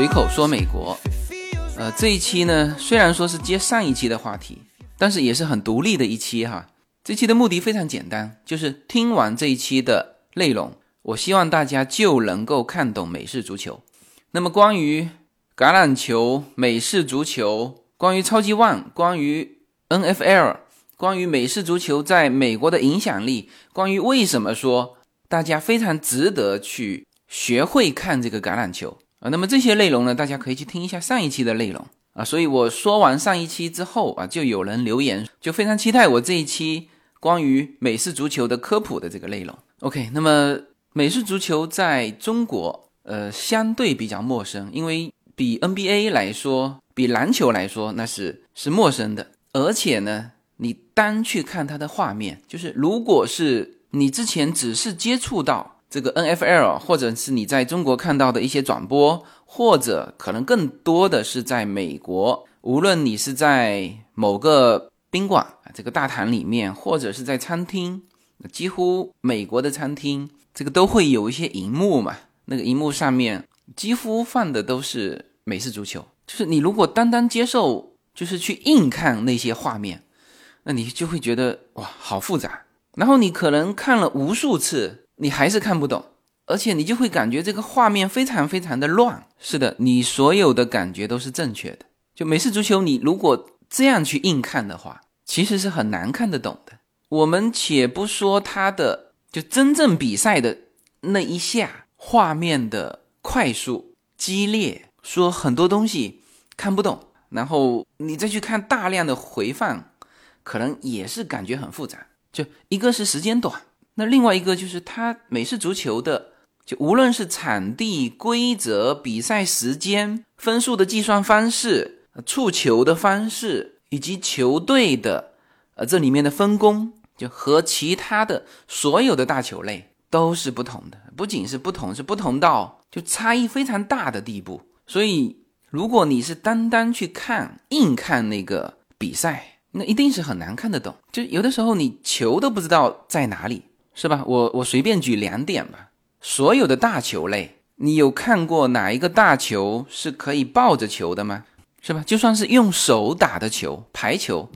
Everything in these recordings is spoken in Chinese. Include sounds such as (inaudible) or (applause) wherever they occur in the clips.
随口说美国，呃，这一期呢，虽然说是接上一期的话题，但是也是很独立的一期哈。这期的目的非常简单，就是听完这一期的内容，我希望大家就能够看懂美式足球。那么关于橄榄球、美式足球，关于超级碗，关于 NFL，关于美式足球在美国的影响力，关于为什么说大家非常值得去学会看这个橄榄球。啊，那么这些内容呢，大家可以去听一下上一期的内容啊。所以我说完上一期之后啊，就有人留言，就非常期待我这一期关于美式足球的科普的这个内容。OK，那么美式足球在中国呃相对比较陌生，因为比 NBA 来说，比篮球来说那是是陌生的。而且呢，你单去看它的画面，就是如果是你之前只是接触到。这个 N F L，或者是你在中国看到的一些转播，或者可能更多的是在美国，无论你是在某个宾馆这个大堂里面，或者是在餐厅，几乎美国的餐厅这个都会有一些荧幕嘛，那个荧幕上面几乎放的都是美式足球。就是你如果单单接受，就是去硬看那些画面，那你就会觉得哇好复杂，然后你可能看了无数次。你还是看不懂，而且你就会感觉这个画面非常非常的乱。是的，你所有的感觉都是正确的。就美式足球，你如果这样去硬看的话，其实是很难看得懂的。我们且不说它的就真正比赛的那一下画面的快速激烈，说很多东西看不懂，然后你再去看大量的回放，可能也是感觉很复杂。就一个是时间短。那另外一个就是它美式足球的，就无论是场地、规则、比赛时间、分数的计算方式、触球的方式，以及球队的呃这里面的分工，就和其他的所有的大球类都是不同的。不仅是不同，是不同到就差异非常大的地步。所以，如果你是单单去看硬看那个比赛，那一定是很难看得懂。就有的时候你球都不知道在哪里。是吧？我我随便举两点吧。所有的大球类，你有看过哪一个大球是可以抱着球的吗？是吧？就算是用手打的球，排球，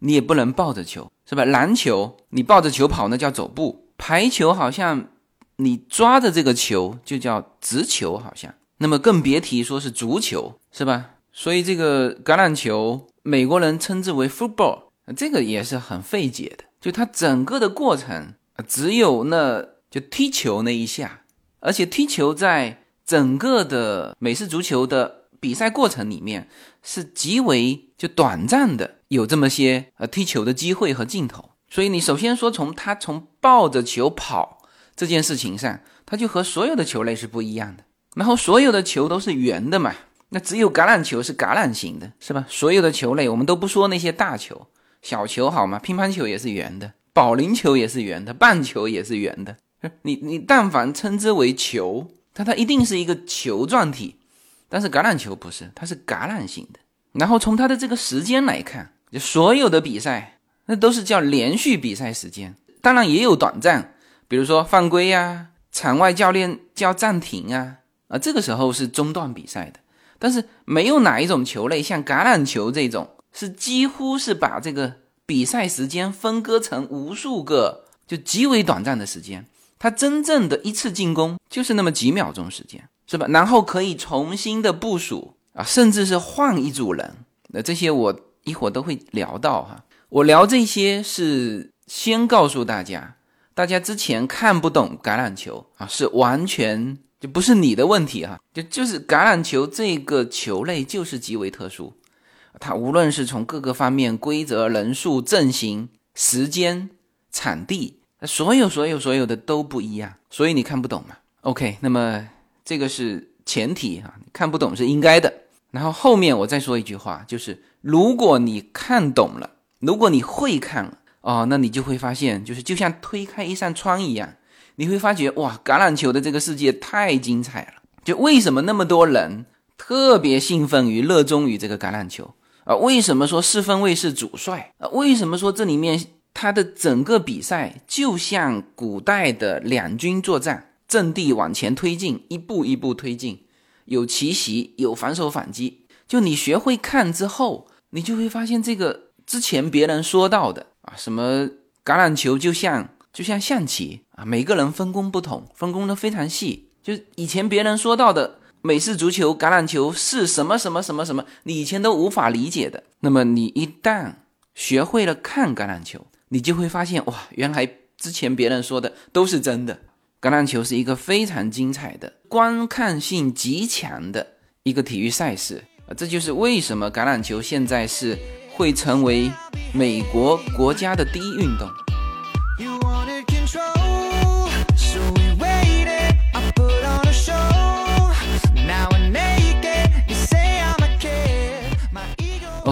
你也不能抱着球，是吧？篮球你抱着球跑那叫走步，排球好像你抓着这个球就叫直球，好像。那么更别提说是足球，是吧？所以这个橄榄球，美国人称之为 football，这个也是很费解的，就它整个的过程。只有那就踢球那一下，而且踢球在整个的美式足球的比赛过程里面是极为就短暂的，有这么些呃踢球的机会和镜头。所以你首先说从他从抱着球跑这件事情上，他就和所有的球类是不一样的。然后所有的球都是圆的嘛，那只有橄榄球是橄榄形的，是吧？所有的球类我们都不说那些大球，小球好吗？乒乓球也是圆的。保龄球也是圆的，棒球也是圆的。你你但凡称之为球，它它一定是一个球状体。但是橄榄球不是，它是橄榄形的。然后从它的这个时间来看，就所有的比赛那都是叫连续比赛时间，当然也有短暂，比如说犯规呀，场外教练叫暂停啊啊，这个时候是中断比赛的。但是没有哪一种球类像橄榄球这种，是几乎是把这个。比赛时间分割成无数个，就极为短暂的时间。他真正的一次进攻就是那么几秒钟时间，是吧？然后可以重新的部署啊，甚至是换一组人。那这些我一会儿都会聊到哈。我聊这些是先告诉大家，大家之前看不懂橄榄球啊，是完全就不是你的问题哈。就就是橄榄球这个球类就是极为特殊。它无论是从各个方面，规则、人数、阵型、时间、场地，所有、所有、所有的都不一样，所以你看不懂嘛？OK，那么这个是前提啊，看不懂是应该的。然后后面我再说一句话，就是如果你看懂了，如果你会看了哦，那你就会发现，就是就像推开一扇窗一样，你会发觉哇，橄榄球的这个世界太精彩了。就为什么那么多人特别兴奋于、热衷于这个橄榄球？啊，为什么说四分卫是主帅？啊，为什么说这里面他的整个比赛就像古代的两军作战，阵地往前推进，一步一步推进，有奇袭，有反手反击。就你学会看之后，你就会发现这个之前别人说到的啊，什么橄榄球就像就像象棋啊，每个人分工不同，分工的非常细。就以前别人说到的美式足球、橄榄球是什么什么什么什么，你以前都无法理解的。那么你一旦学会了看橄榄球，你就会发现哇，原来之前别人说的都是真的。橄榄球是一个非常精彩的、观看性极强的一个体育赛事啊！这就是为什么橄榄球现在是会成为美国国家的第一运动。you wanna control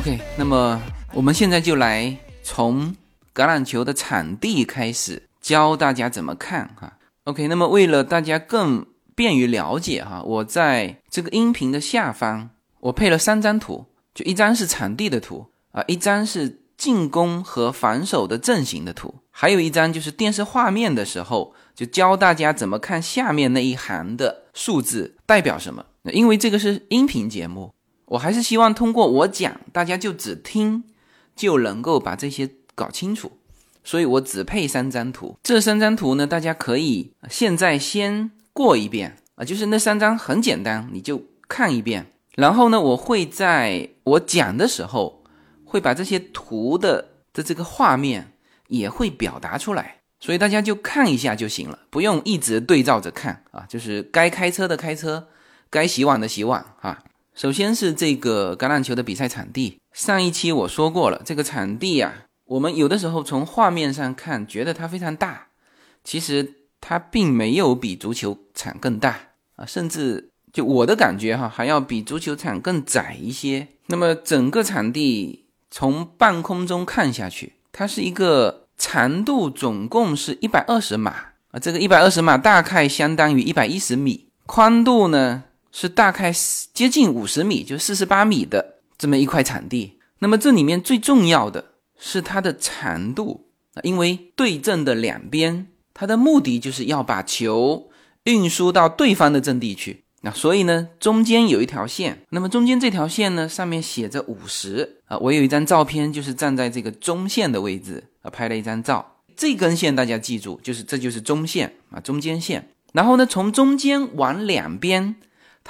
OK，那么我们现在就来从橄榄球的场地开始教大家怎么看哈。OK，那么为了大家更便于了解哈，我在这个音频的下方我配了三张图，就一张是场地的图啊，一张是进攻和防守的阵型的图，还有一张就是电视画面的时候，就教大家怎么看下面那一行的数字代表什么。因为这个是音频节目，我还是希望通过我讲，大家就只听就能够把这些搞清楚。所以我只配三张图，这三张图呢，大家可以现在先过一遍啊，就是那三张很简单，你就看一遍。然后呢，我会在我讲的时候，会把这些图的的这个画面也会表达出来，所以大家就看一下就行了，不用一直对照着看啊。就是该开车的开车，该洗碗的洗碗啊。首先是这个橄榄球的比赛场地，上一期我说过了，这个场地呀。我们有的时候从画面上看，觉得它非常大，其实它并没有比足球场更大啊，甚至就我的感觉哈，还要比足球场更窄一些。那么整个场地从半空中看下去，它是一个长度总共是一百二十码啊，这个一百二十码大概相当于一百一十米，宽度呢是大概接近五十米，就四十八米的这么一块场地。那么这里面最重要的。是它的长度啊，因为对阵的两边，它的目的就是要把球运输到对方的阵地去。那所以呢，中间有一条线，那么中间这条线呢，上面写着五十啊。我有一张照片，就是站在这个中线的位置啊，拍了一张照。这根线大家记住，就是这就是中线啊，中间线。然后呢，从中间往两边，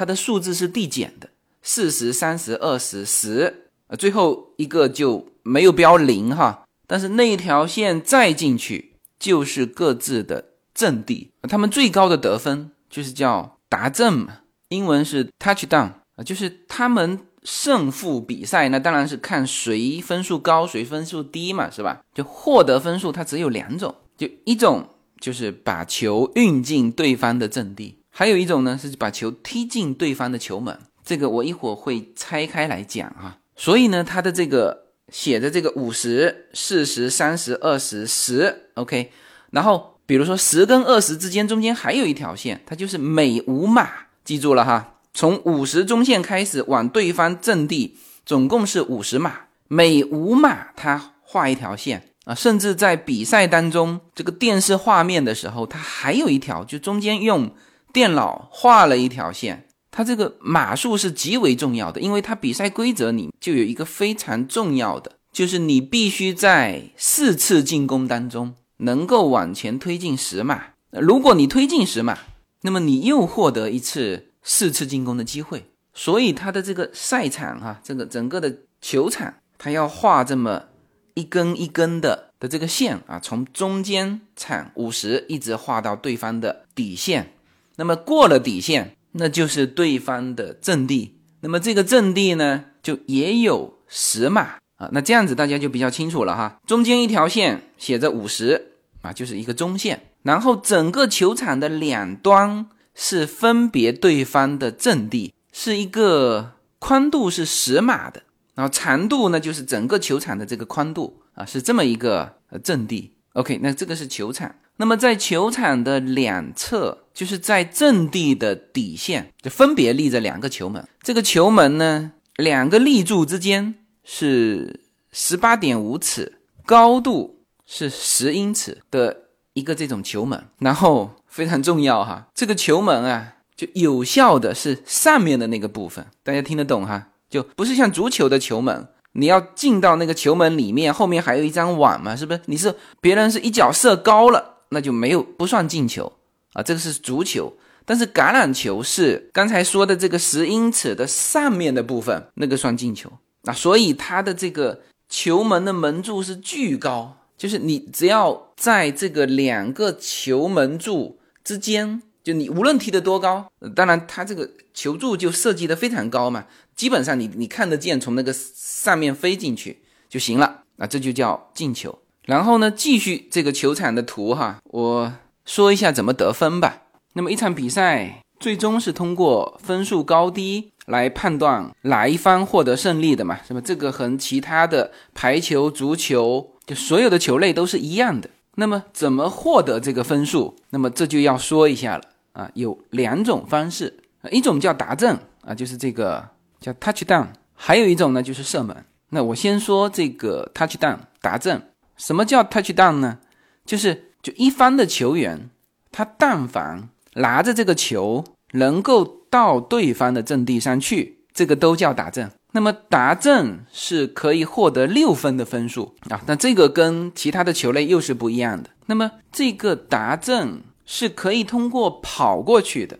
它的数字是递减的，四十、三十、二十、十啊，最后一个就。没有标零哈，但是那一条线再进去就是各自的阵地，他们最高的得分就是叫达阵嘛，英文是 touchdown 啊，就是他们胜负比赛那当然是看谁分数高谁分数低嘛，是吧？就获得分数它只有两种，就一种就是把球运进对方的阵地，还有一种呢是把球踢进对方的球门，这个我一会儿会拆开来讲啊。所以呢，它的这个。写着这个五十、四十、三十、二十、十，OK。然后比如说十跟二十之间中间还有一条线，它就是每五码，记住了哈。从五十中线开始往对方阵地，总共是五十码，每五码它画一条线啊。甚至在比赛当中，这个电视画面的时候，它还有一条，就中间用电脑画了一条线。它这个码数是极为重要的，因为它比赛规则里就有一个非常重要的，就是你必须在四次进攻当中能够往前推进十码。如果你推进十码，那么你又获得一次四次进攻的机会。所以它的这个赛场哈，这个整个的球场，它要画这么一根一根的的这个线啊，从中间场五十一直画到对方的底线。那么过了底线。那就是对方的阵地，那么这个阵地呢，就也有十码啊。那这样子大家就比较清楚了哈。中间一条线写着五十啊，就是一个中线。然后整个球场的两端是分别对方的阵地，是一个宽度是十码的，然后长度呢就是整个球场的这个宽度啊，是这么一个阵地。OK，那这个是球场。那么在球场的两侧，就是在阵地的底线，就分别立着两个球门。这个球门呢，两个立柱之间是十八点五尺，高度是十英尺的一个这种球门。然后 (laughs) 非常重要哈，这个球门啊，就有效的是上面的那个部分，大家听得懂哈？就不是像足球的球门，你要进到那个球门里面，后面还有一张网嘛，是不是？你是别人是一脚射高了，那就没有不算进球啊，这个是足球。但是橄榄球是刚才说的这个十英尺的上面的部分，那个算进球啊，所以它的这个球门的门柱是巨高，就是你只要在这个两个球门柱之间。就你无论踢得多高，当然它这个球柱就设计的非常高嘛，基本上你你看得见从那个上面飞进去就行了，那这就叫进球。然后呢，继续这个球场的图哈，我说一下怎么得分吧。那么一场比赛最终是通过分数高低来判断哪一方获得胜利的嘛，是吧？这个和其他的排球、足球就所有的球类都是一样的。那么怎么获得这个分数？那么这就要说一下了啊，有两种方式，一种叫达阵啊，就是这个叫 touchdown，还有一种呢就是射门。那我先说这个 touchdown 达阵。什么叫 touchdown 呢？就是就一方的球员，他但凡拿着这个球能够到对方的阵地上去，这个都叫达阵。那么达阵是可以获得六分的分数啊，那这个跟其他的球类又是不一样的。那么这个达阵是可以通过跑过去的，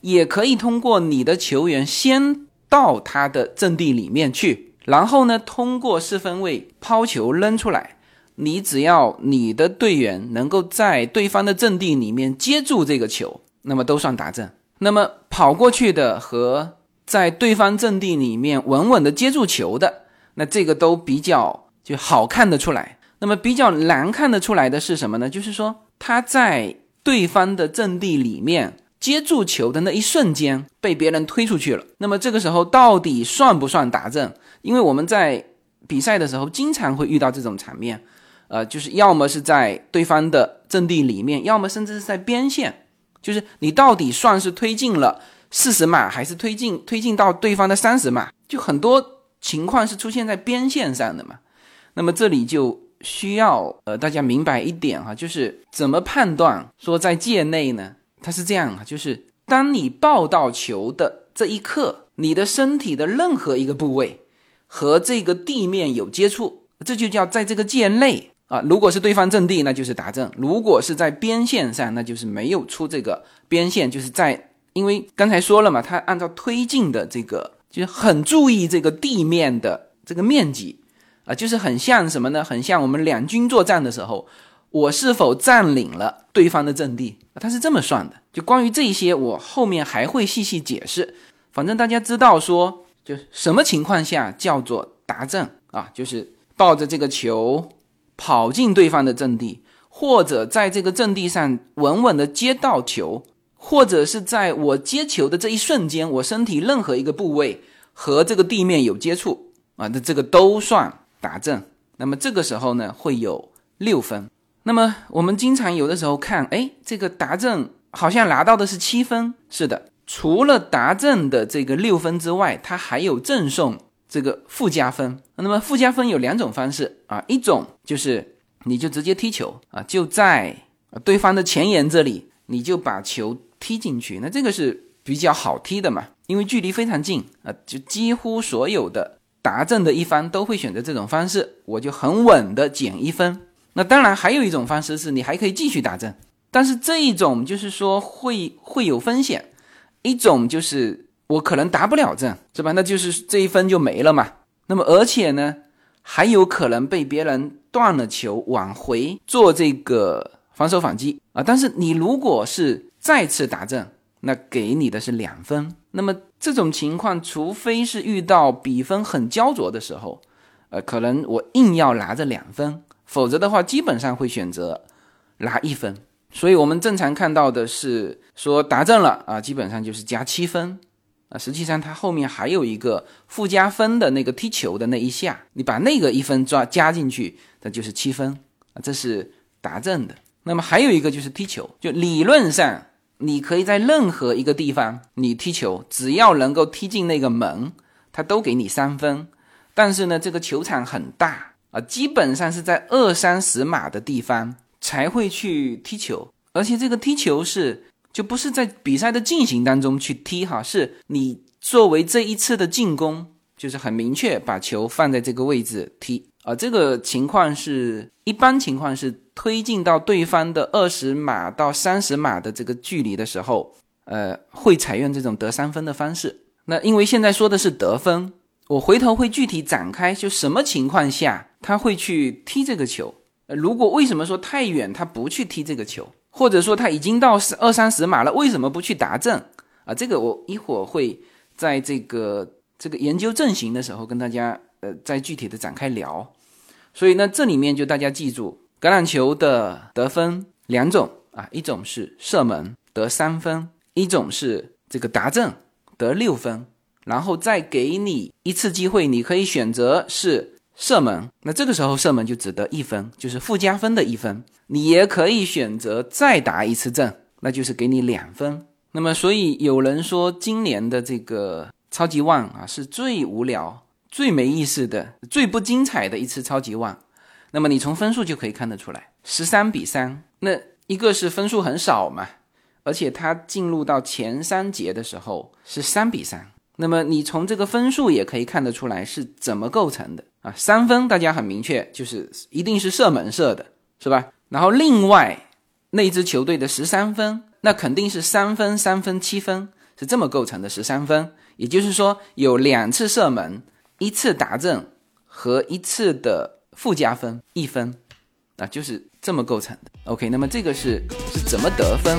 也可以通过你的球员先到他的阵地里面去，然后呢通过四分位抛球扔出来，你只要你的队员能够在对方的阵地里面接住这个球，那么都算达阵。那么跑过去的和在对方阵地里面稳稳的接住球的，那这个都比较就好看得出来。那么比较难看得出来的是什么呢？就是说他在对方的阵地里面接住球的那一瞬间被别人推出去了。那么这个时候到底算不算打正？因为我们在比赛的时候经常会遇到这种场面，呃，就是要么是在对方的阵地里面，要么甚至是在边线，就是你到底算是推进了。四十码还是推进推进到对方的三十码，就很多情况是出现在边线上的嘛。那么这里就需要呃大家明白一点哈，就是怎么判断说在界内呢？它是这样啊，就是当你抱到球的这一刻，你的身体的任何一个部位和这个地面有接触，这就叫在这个界内啊。如果是对方阵地，那就是达阵；如果是在边线上，那就是没有出这个边线，就是在。因为刚才说了嘛，他按照推进的这个，就是很注意这个地面的这个面积啊，就是很像什么呢？很像我们两军作战的时候，我是否占领了对方的阵地啊？他是这么算的。就关于这些，我后面还会细细解释。反正大家知道说，就是什么情况下叫做达阵啊？就是抱着这个球跑进对方的阵地，或者在这个阵地上稳稳的接到球。或者是在我接球的这一瞬间，我身体任何一个部位和这个地面有接触啊，那这个都算达正。那么这个时候呢，会有六分。那么我们经常有的时候看，哎，这个达正好像拿到的是七分。是的，除了达正的这个六分之外，它还有赠送这个附加分。那么附加分有两种方式啊，一种就是你就直接踢球啊，就在对方的前沿这里，你就把球。踢进去，那这个是比较好踢的嘛，因为距离非常近啊，就几乎所有的达阵的一方都会选择这种方式，我就很稳的减一分。那当然还有一种方式是你还可以继续打阵，但是这一种就是说会会有风险，一种就是我可能达不了正，是吧？那就是这一分就没了嘛。那么而且呢，还有可能被别人断了球往回做这个防守反击啊。但是你如果是再次打正，那给你的是两分。那么这种情况，除非是遇到比分很焦灼的时候，呃，可能我硬要拿着两分，否则的话，基本上会选择拿一分。所以我们正常看到的是说打正了啊，基本上就是加七分啊。实际上它后面还有一个附加分的那个踢球的那一下，你把那个一分抓加进去，那就是七分啊。这是打正的。那么还有一个就是踢球，就理论上。你可以在任何一个地方，你踢球，只要能够踢进那个门，他都给你三分。但是呢，这个球场很大啊，基本上是在二三十码的地方才会去踢球，而且这个踢球是就不是在比赛的进行当中去踢哈，是你作为这一次的进攻，就是很明确把球放在这个位置踢啊。这个情况是一般情况是推进到对方的二十码到三十码的这个距离的时候，呃，会采用这种得三分的方式。那因为现在说的是得分，我回头会具体展开，就什么情况下他会去踢这个球。如果为什么说太远他不去踢这个球？或者说他已经到二三十码了，为什么不去达阵啊？这个我一会儿会在这个这个研究阵型的时候跟大家呃再具体的展开聊。所以呢，这里面就大家记住，橄榄球的得分两种啊，一种是射门得三分，一种是这个达阵得六分，然后再给你一次机会，你可以选择是。射门，那这个时候射门就只得一分，就是附加分的一分。你也可以选择再打一次正，那就是给你两分。那么，所以有人说今年的这个超级旺啊，是最无聊、最没意思的、最不精彩的一次超级旺。那么你从分数就可以看得出来，十三比三，那一个是分数很少嘛，而且它进入到前三节的时候是三比三。那么你从这个分数也可以看得出来是怎么构成的。啊，三分大家很明确，就是一定是射门射的，是吧？然后另外那支球队的十三分，那肯定是三分、三分、七分是这么构成的十三分，也就是说有两次射门、一次达阵和一次的附加分一分，啊，就是这么构成的。OK，那么这个是是怎么得分？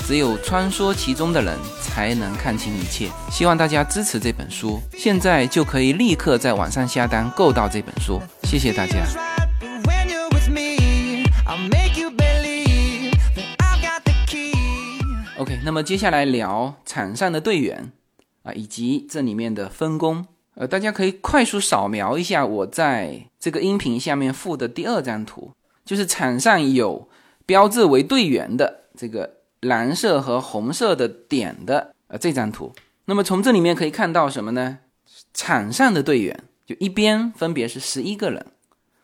只有穿梭其中的人才能看清一切。希望大家支持这本书，现在就可以立刻在网上下单购到这本书。谢谢大家。OK，那么接下来聊场上的队员啊，以及这里面的分工。呃，大家可以快速扫描一下我在这个音频下面附的第二张图，就是场上有标志为队员的这个。蓝色和红色的点的呃这张图，那么从这里面可以看到什么呢？场上的队员就一边分别是十一个人，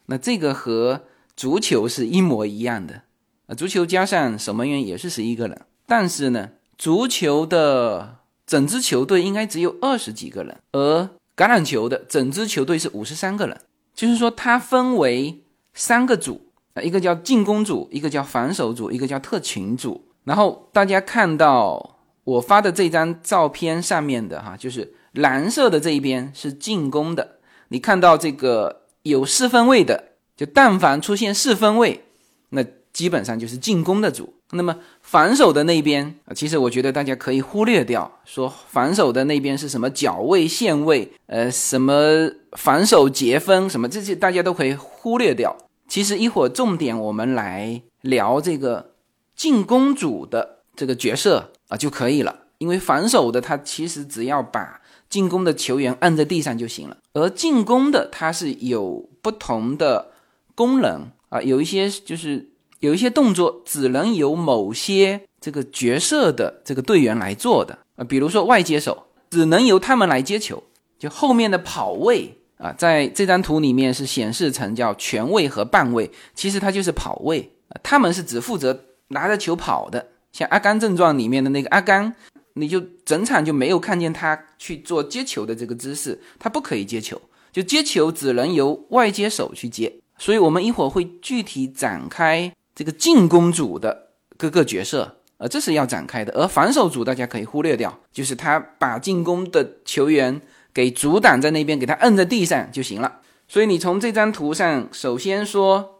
那这个和足球是一模一样的。啊，足球加上守门员也是十一个人，但是呢，足球的整支球队应该只有二十几个人，而橄榄球的整支球队是五十三个人，就是说它分为三个组，一个叫进攻组，一个叫防守组，一个叫特勤组。然后大家看到我发的这张照片上面的哈，就是蓝色的这一边是进攻的。你看到这个有四分位的，就但凡出现四分位，那基本上就是进攻的组。那么防守的那边啊，其实我觉得大家可以忽略掉，说防守的那边是什么角位、线位，呃，什么防守截分什么这些，大家都可以忽略掉。其实一会儿重点我们来聊这个。进攻组的这个角色啊就可以了，因为防守的他其实只要把进攻的球员按在地上就行了，而进攻的他是有不同的功能啊，有一些就是有一些动作只能由某些这个角色的这个队员来做的啊，比如说外接手只能由他们来接球，就后面的跑位啊，在这张图里面是显示成叫全位和半位，其实它就是跑位啊，他们是只负责。拿着球跑的，像《阿甘正传》里面的那个阿甘，你就整场就没有看见他去做接球的这个姿势，他不可以接球，就接球只能由外接手去接。所以我们一会儿会具体展开这个进攻组的各个角色，呃，这是要展开的。而防守组大家可以忽略掉，就是他把进攻的球员给阻挡在那边，给他摁在地上就行了。所以你从这张图上，首先说。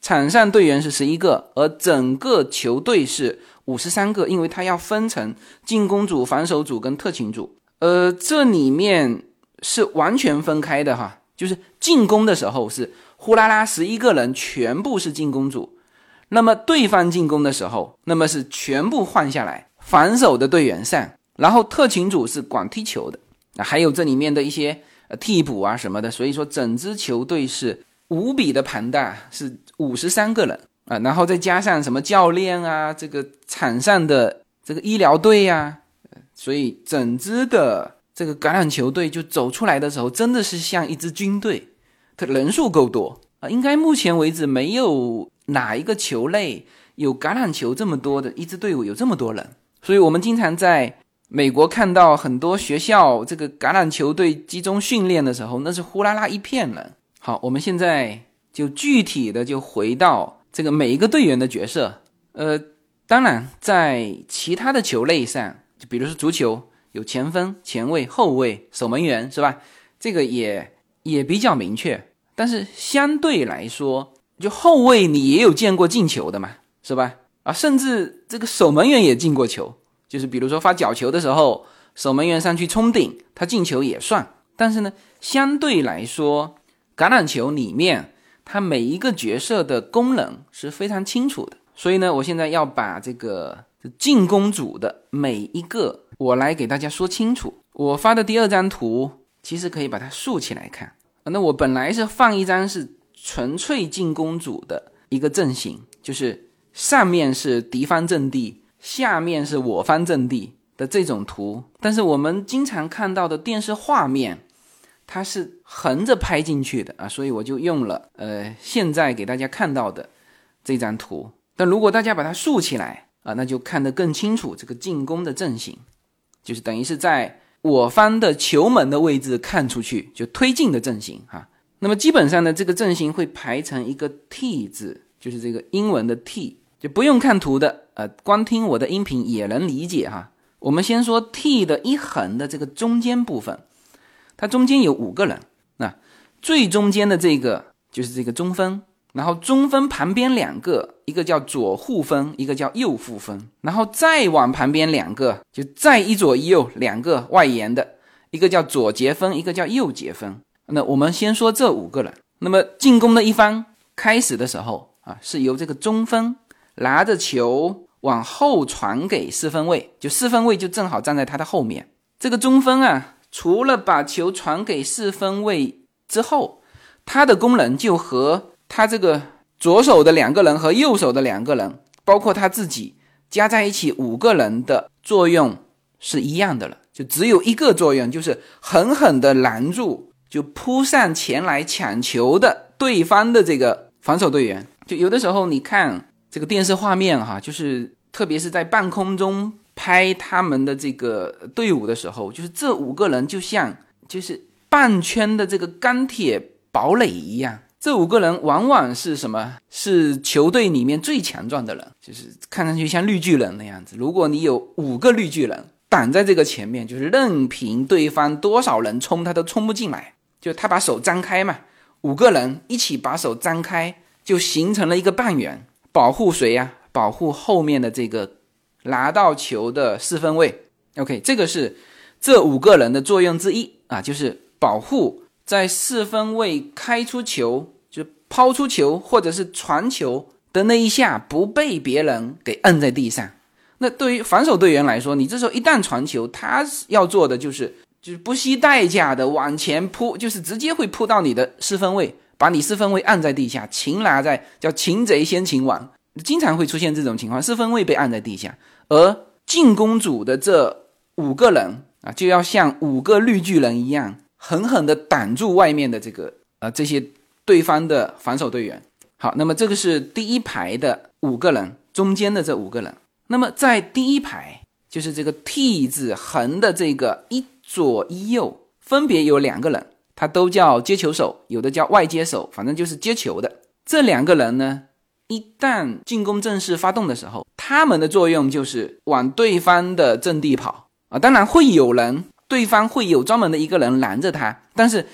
场上队员是十一个，而整个球队是五十三个，因为它要分成进攻组、防守组跟特勤组。呃，这里面是完全分开的哈，就是进攻的时候是呼啦啦十一个人全部是进攻组，那么对方进攻的时候，那么是全部换下来，防守的队员上，然后特勤组是管踢球的，还有这里面的一些呃替补啊什么的，所以说整支球队是无比的庞大，是五十三个人啊，然后再加上什么教练啊，这个场上的这个医疗队呀，所以整支的这个橄榄球队就走出来的时候，真的是像一支军队，它人数够多啊，应该目前为止没有哪一个球类有橄榄球这么多的一支队伍有这么多人，所以我们经常在。美国看到很多学校这个橄榄球队集中训练的时候，那是呼啦啦一片人。好，我们现在就具体的就回到这个每一个队员的角色。呃，当然在其他的球类上，就比如说足球，有前锋、前卫、后卫、守门员，是吧？这个也也比较明确。但是相对来说，就后卫你也有见过进球的嘛，是吧？啊，甚至这个守门员也进过球。就是比如说发角球的时候，守门员上去冲顶，他进球也算。但是呢，相对来说，橄榄球里面它每一个角色的功能是非常清楚的。所以呢，我现在要把这个进攻组的每一个，我来给大家说清楚。我发的第二张图其实可以把它竖起来看。那我本来是放一张是纯粹进攻组的一个阵型，就是上面是敌方阵地。下面是我方阵地的这种图，但是我们经常看到的电视画面，它是横着拍进去的啊，所以我就用了呃现在给大家看到的这张图。但如果大家把它竖起来啊，那就看得更清楚这个进攻的阵型，就是等于是在我方的球门的位置看出去就推进的阵型哈。那么基本上呢，这个阵型会排成一个 T 字，就是这个英文的 T。就不用看图的，呃，光听我的音频也能理解哈。我们先说 T 的一横的这个中间部分，它中间有五个人，那最中间的这个就是这个中锋，然后中锋旁边两个，一个叫左护锋，一个叫右护锋，然后再往旁边两个，就再一左一右两个外延的，一个叫左截锋，一个叫右截锋。那我们先说这五个人，那么进攻的一方开始的时候啊，是由这个中锋。拿着球往后传给四分卫，就四分卫就正好站在他的后面。这个中锋啊，除了把球传给四分卫之后，他的功能就和他这个左手的两个人和右手的两个人，包括他自己加在一起五个人的作用是一样的了。就只有一个作用，就是狠狠地拦住就扑上前来抢球的对方的这个防守队员。就有的时候你看。这个电视画面哈，就是特别是在半空中拍他们的这个队伍的时候，就是这五个人就像就是半圈的这个钢铁堡垒一样。这五个人往往是什么？是球队里面最强壮的人，就是看上去像绿巨人那样子。如果你有五个绿巨人挡在这个前面，就是任凭对方多少人冲，他都冲不进来。就他把手张开嘛，五个人一起把手张开，就形成了一个半圆。保护谁呀？保护后面的这个 (laughs) 拿到球的四分卫。OK，这个是这五个人的作用之一啊，就是保护在四分卫开出球，就抛出球或者是传球的那一下不被别人给摁在地上。那对于防守队员来说，你这时候一旦传球，他要做的就是就是不惜代价的往前扑，就是直接会扑到你的四分卫。把你四分卫按在地下，擒拿在叫擒贼先擒王，经常会出现这种情况，四分卫被按在地下，而进攻组的这五个人啊，就要像五个绿巨人一样，狠狠地挡住外面的这个呃这些对方的防守队员。好，那么这个是第一排的五个人，中间的这五个人。那么在第一排，就是这个 T 字横的这个一左一右，分别有两个人。他都叫接球手，有的叫外接手，反正就是接球的。这两个人呢，一旦进攻正式发动的时候，他们的作用就是往对方的阵地跑啊。当然会有人，对方会有专门的一个人拦着他，但是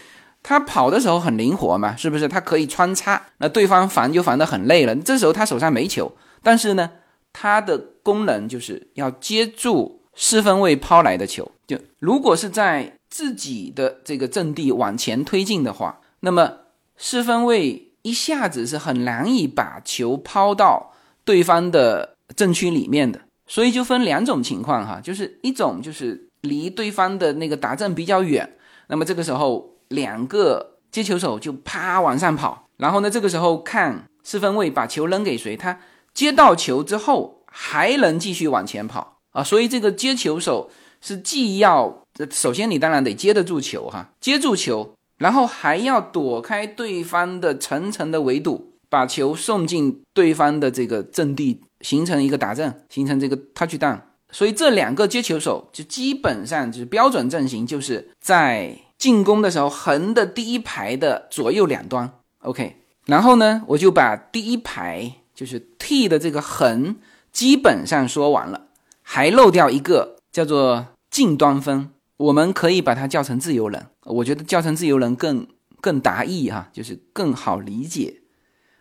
他跑的时候很灵活嘛，是不是？他可以穿插，那对方防就防得很累了。这时候他手上没球，但是呢，他的功能就是要接住四分卫抛来的球。就如果是在自己的这个阵地往前推进的话，那么四分卫一下子是很难以把球抛到对方的正区里面的，所以就分两种情况哈，就是一种就是离对方的那个打阵比较远，那么这个时候两个接球手就啪往上跑，然后呢，这个时候看四分卫把球扔给谁，他接到球之后还能继续往前跑啊，所以这个接球手是既要首先你当然得接得住球哈，接住球，然后还要躲开对方的层层的围堵，把球送进对方的这个阵地，形成一个打阵，形成这个 touch down。所以这两个接球手就基本上就是标准阵型，就是在进攻的时候横的第一排的左右两端。OK，然后呢，我就把第一排就是 T 的这个横基本上说完了，还漏掉一个叫做近端分，我们可以把它叫成自由人。我觉得叫成自由人更更达意哈，就是更好理解。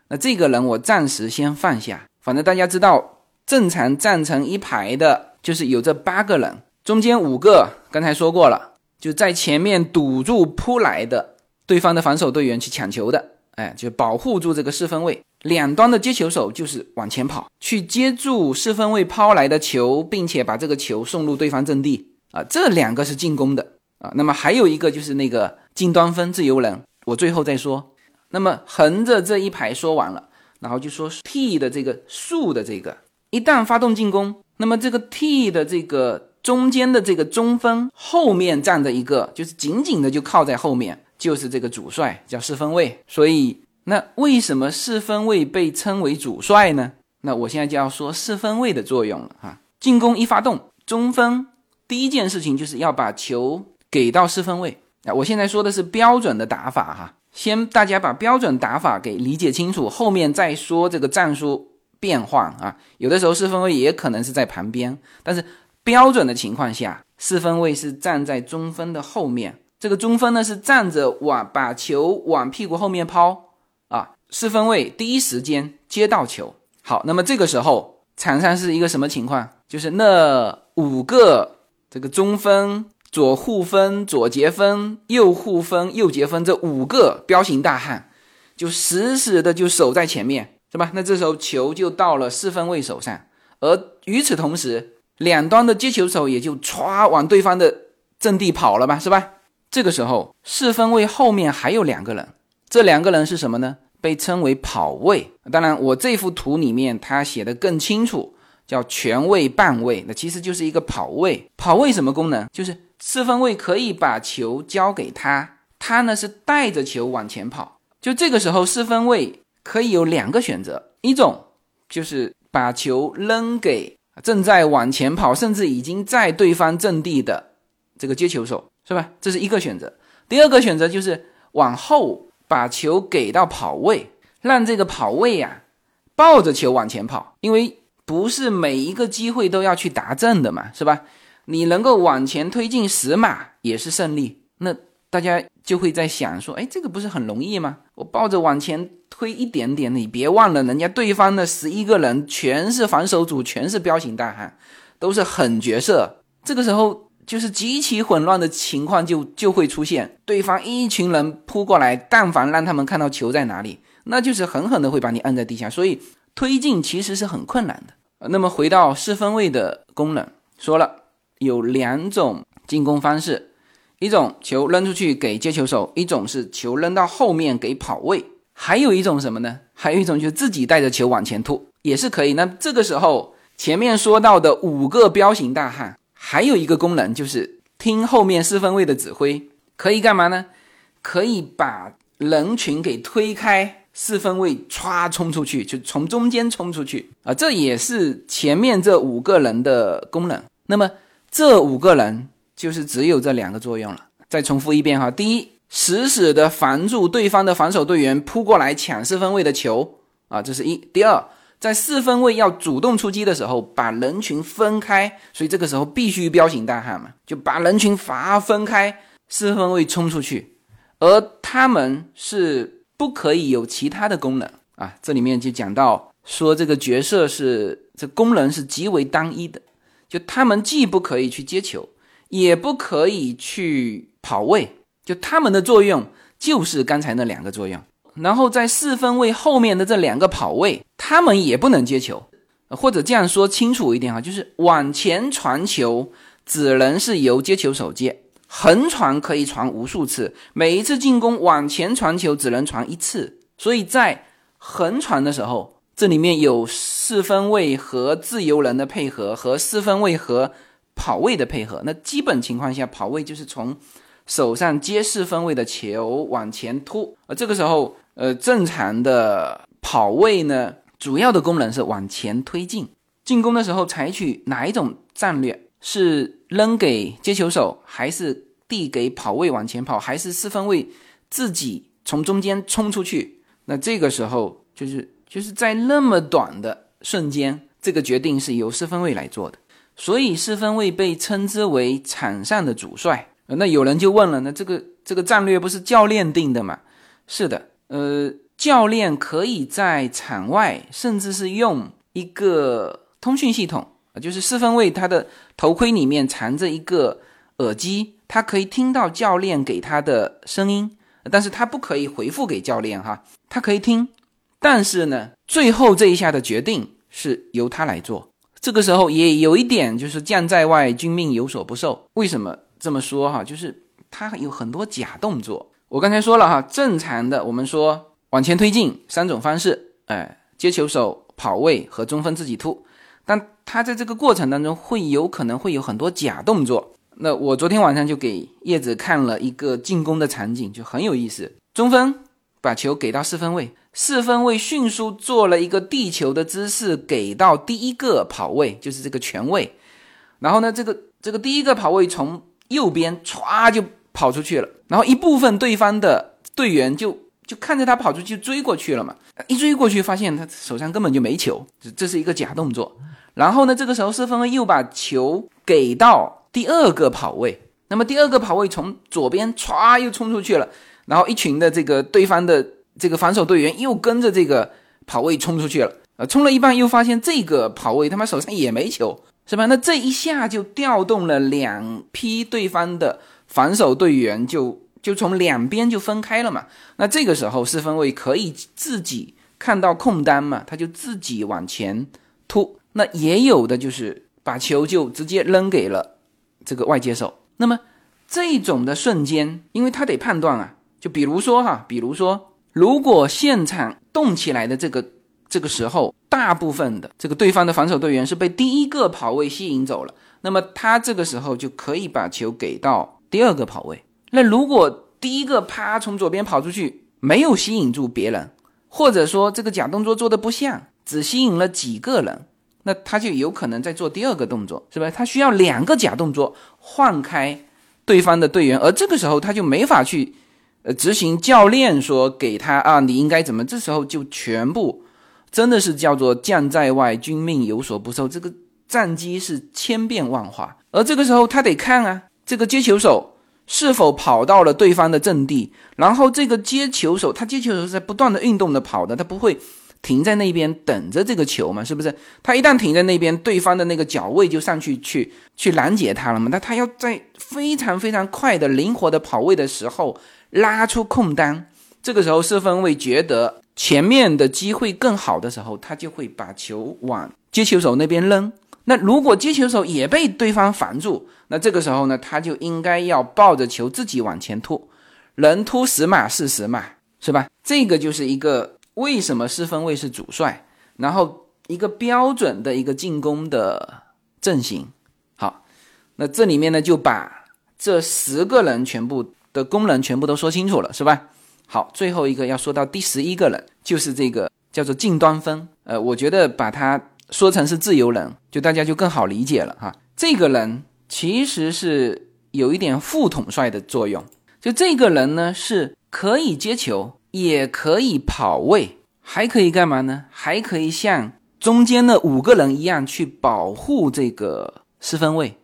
那这个人我暂时先放下，反正大家知道，正常站成一排的。就是有这八个人，中间五个刚才说过了，就在前面堵住扑来的对方的防守队员去抢球的，哎，就保护住这个四分卫。两端的接球手就是往前跑去接住四分卫抛来的球，并且把这个球送入对方阵地啊，这两个是进攻的啊。那么还有一个就是那个近端分自由人，我最后再说。那么横着这一排说完了，然后就说 T 的这个竖的这个，一旦发动进攻。那么这个 T 的这个中间的这个中锋后面站着一个，就是紧紧的就靠在后面，就是这个主帅叫四分卫。所以那为什么四分卫被称为主帅呢？那我现在就要说四分卫的作用了哈。进攻一发动，中锋第一件事情就是要把球给到四分卫啊。我现在说的是标准的打法哈，先大家把标准打法给理解清楚，后面再说这个战术。变换啊，有的时候四分卫也可能是在旁边，但是标准的情况下，四分卫是站在中分的后面。这个中分呢是站着往把球往屁股后面抛啊，四分卫第一时间接到球。好，那么这个时候场上是一个什么情况？就是那五个这个中分、左护分、左截分、右护分、右截分这五个彪形大汉，就死死的就守在前面。是吧？那这时候球就到了四分卫手上，而与此同时，两端的接球手也就歘往对方的阵地跑了吧？是吧？这个时候四分卫后面还有两个人，这两个人是什么呢？被称为跑位。当然，我这幅图里面他写的更清楚，叫全位、半位，那其实就是一个跑位。跑位什么功能？就是四分卫可以把球交给他，他呢是带着球往前跑。就这个时候，四分卫。可以有两个选择，一种就是把球扔给正在往前跑，甚至已经在对方阵地的这个接球手，是吧？这是一个选择。第二个选择就是往后把球给到跑位，让这个跑位呀抱着球往前跑，因为不是每一个机会都要去达阵的嘛，是吧？你能够往前推进十码也是胜利。那大家就会在想说，哎，这个不是很容易吗？我抱着往前。推一点点，你别忘了，人家对方的十一个人全是防守组，全是彪形大汉，都是狠角色。这个时候就是极其混乱的情况就就会出现，对方一群人扑过来，但凡让他们看到球在哪里，那就是狠狠的会把你摁在地下。所以推进其实是很困难的。那么回到四分卫的功能，说了有两种进攻方式，一种球扔出去给接球手，一种是球扔到后面给跑位。还有一种什么呢？还有一种就是自己带着球往前突，也是可以。那这个时候前面说到的五个彪形大汉，还有一个功能就是听后面四分卫的指挥，可以干嘛呢？可以把人群给推开，四分卫歘冲出去，就从中间冲出去啊！这也是前面这五个人的功能。那么这五个人就是只有这两个作用了。再重复一遍哈，第一。死死的防住对方的防守队员扑过来抢四分位的球啊，这是一。第二，在四分位要主动出击的时候，把人群分开，所以这个时候必须彪形大汉嘛，就把人群罚分开，四分位冲出去，而他们是不可以有其他的功能啊。这里面就讲到说，这个角色是这功能是极为单一的，就他们既不可以去接球，也不可以去跑位。就他们的作用就是刚才那两个作用，然后在四分位后面的这两个跑位，他们也不能接球，或者这样说清楚一点哈，就是往前传球只能是由接球手接，横传可以传无数次，每一次进攻往前传球只能传一次。所以在横传的时候，这里面有四分卫和自由人的配合，和四分卫和跑位的配合。那基本情况下，跑位就是从手上接四分卫的球往前突，而这个时候，呃，正常的跑位呢，主要的功能是往前推进。进攻的时候采取哪一种战略？是扔给接球手，还是递给跑位往前跑，还是四分卫自己从中间冲出去？那这个时候就是就是在那么短的瞬间，这个决定是由四分卫来做的。所以四分卫被称之为场上的主帅。那有人就问了，那这个这个战略不是教练定的吗？是的，呃，教练可以在场外，甚至是用一个。通讯系统，就是四分卫他的头盔里面藏着一个耳机，他可以听到教练给他的声音，但是他不可以回复给教练哈，他可以听，但是呢，最后这一下的决定是由他来做。这个时候也有一点就是将在外，君命有所不受。为什么这么说哈？就是他有很多假动作。我刚才说了哈，正常的我们说往前推进三种方式，哎，接球手、跑位和中分自己突。但他在这个过程当中会有可能会有很多假动作。那我昨天晚上就给叶子看了一个进攻的场景，就很有意思。中锋把球给到四分卫，四分卫迅速做了一个地球的姿势，给到第一个跑位，就是这个全位。然后呢，这个这个第一个跑位从右边歘就跑出去了，然后一部分对方的队员就。就看着他跑出去追过去了嘛，一追过去发现他手上根本就没球，这这是一个假动作。然后呢，这个时候四分卫又把球给到第二个跑位，那么第二个跑位从左边歘又冲出去了，然后一群的这个对方的这个防守队员又跟着这个跑位冲出去了，呃，冲了一半又发现这个跑位他妈手上也没球，是吧？那这一下就调动了两批对方的防守队员就。就从两边就分开了嘛，那这个时候四分卫可以自己看到空单嘛，他就自己往前突。那也有的就是把球就直接扔给了这个外接手。那么这种的瞬间，因为他得判断啊，就比如说哈，比如说如果现场动起来的这个这个时候，大部分的这个对方的防守队员是被第一个跑位吸引走了，那么他这个时候就可以把球给到第二个跑位。那如果第一个啪从左边跑出去，没有吸引住别人，或者说这个假动作做的不像，只吸引了几个人，那他就有可能在做第二个动作，是吧？他需要两个假动作换开对方的队员，而这个时候他就没法去，呃，执行教练说给他啊，你应该怎么？这时候就全部真的是叫做将在外，君命有所不受，这个战机是千变万化，而这个时候他得看啊，这个接球手。是否跑到了对方的阵地？然后这个接球手，他接球手是在不断的运动的跑的，他不会停在那边等着这个球嘛？是不是？他一旦停在那边，对方的那个脚位就上去去去拦截他了嘛？那他要在非常非常快的灵活的跑位的时候拉出空单，这个时候四分卫觉得前面的机会更好的时候，他就会把球往接球手那边扔。那如果接球手也被对方防住，那这个时候呢，他就应该要抱着球自己往前突，能突十码是十码，是吧？这个就是一个为什么四分卫是主帅，然后一个标准的一个进攻的阵型。好，那这里面呢就把这十个人全部的功能全部都说清楚了，是吧？好，最后一个要说到第十一个人，就是这个叫做近端锋。呃，我觉得把他。说成是自由人，就大家就更好理解了哈。这个人其实是有一点副统帅的作用，就这个人呢是可以接球，也可以跑位，还可以干嘛呢？还可以像中间的五个人一样去保护这个四分卫，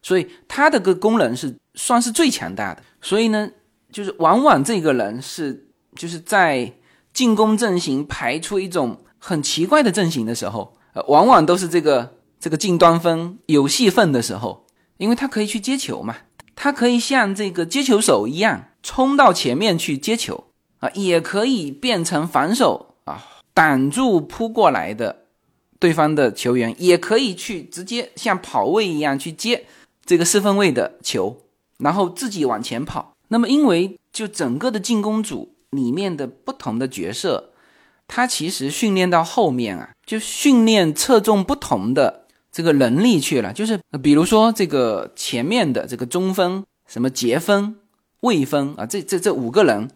所以他的个功能是算是最强大的。所以呢，就是往往这个人是就是在进攻阵型排出一种很奇怪的阵型的时候。呃往往都是这个这个近端锋有戏份的时候，因为他可以去接球嘛，他可以像这个接球手一样冲到前面去接球啊，也可以变成防守啊，挡住扑过来的对方的球员，也可以去直接像跑位一样去接这个四分卫的球，然后自己往前跑。那么因为就整个的进攻组里面的不同的角色，他其实训练到后面啊，就训练侧重不同的这个能力去了。就是比如说这个前面的这个中锋，什么杰锋、魏锋啊，这这这五个人。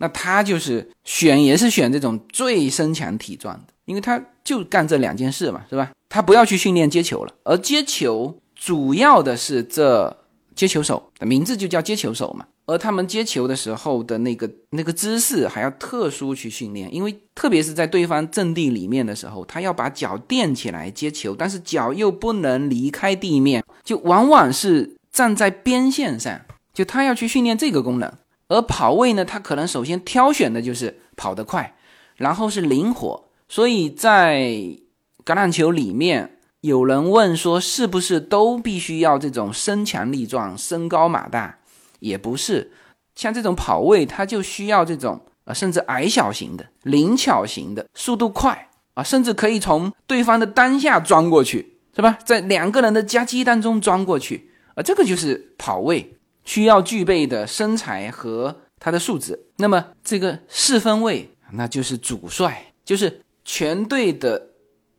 那他就是选也是选这种最身强体壮的，因为他就干这两件事嘛，是吧？他不要去训练接球了，而接球主要的是这接球手的名字就叫接球手嘛。而他们接球的时候的那个那个姿势还要特殊去训练，因为特别是在对方阵地里面的时候，他要把脚垫起来接球，但是脚又不能离开地面，就往往是站在边线上，就他要去训练这个功能。而跑位呢，他可能首先挑选的就是跑得快，然后是灵活。所以在橄榄球里面，有人问说，是不是都必须要这种身强力壮、身高马大？也不是，像这种跑位，他就需要这种啊，甚至矮小型的、灵巧型的、速度快啊，甚至可以从对方的裆下钻过去，是吧？在两个人的夹击当中钻过去啊，这个就是跑位。需要具备的身材和他的素质，那么这个四分卫那就是主帅，就是全队的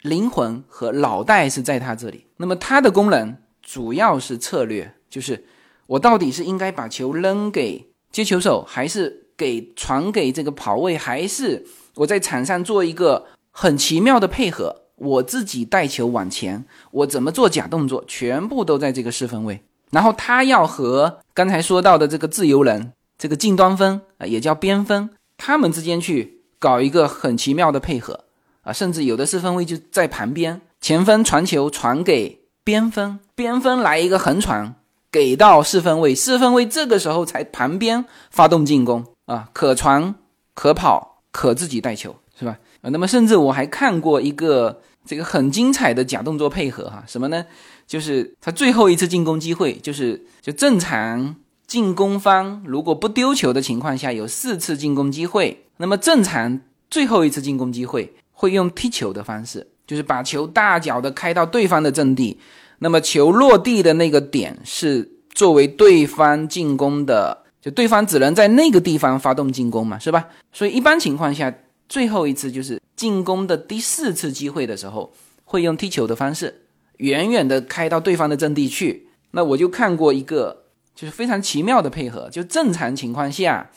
灵魂和脑袋是在他这里。那么他的功能主要是策略，就是我到底是应该把球扔给接球手，还是给传给这个跑位，还是我在场上做一个很奇妙的配合，我自己带球往前，我怎么做假动作，全部都在这个四分位。然后他要和刚才说到的这个自由人、这个近端锋啊，也叫边锋，他们之间去搞一个很奇妙的配合啊，甚至有的四分卫就在旁边，前锋传球传给边锋，边锋来一个横传给到四分卫，四分卫这个时候才旁边发动进攻啊，可传可跑可自己带球，是吧？啊，那么甚至我还看过一个这个很精彩的假动作配合哈，什么呢？就是他最后一次进攻机会，就是就正常进攻方如果不丢球的情况下，有四次进攻机会。那么正常最后一次进攻机会会用踢球的方式，就是把球大脚的开到对方的阵地。那么球落地的那个点是作为对方进攻的，就对方只能在那个地方发动进攻嘛，是吧？所以一般情况下，最后一次就是进攻的第四次机会的时候，会用踢球的方式。远远的开到对方的阵地去，那我就看过一个，就是非常奇妙的配合。就正常情况下，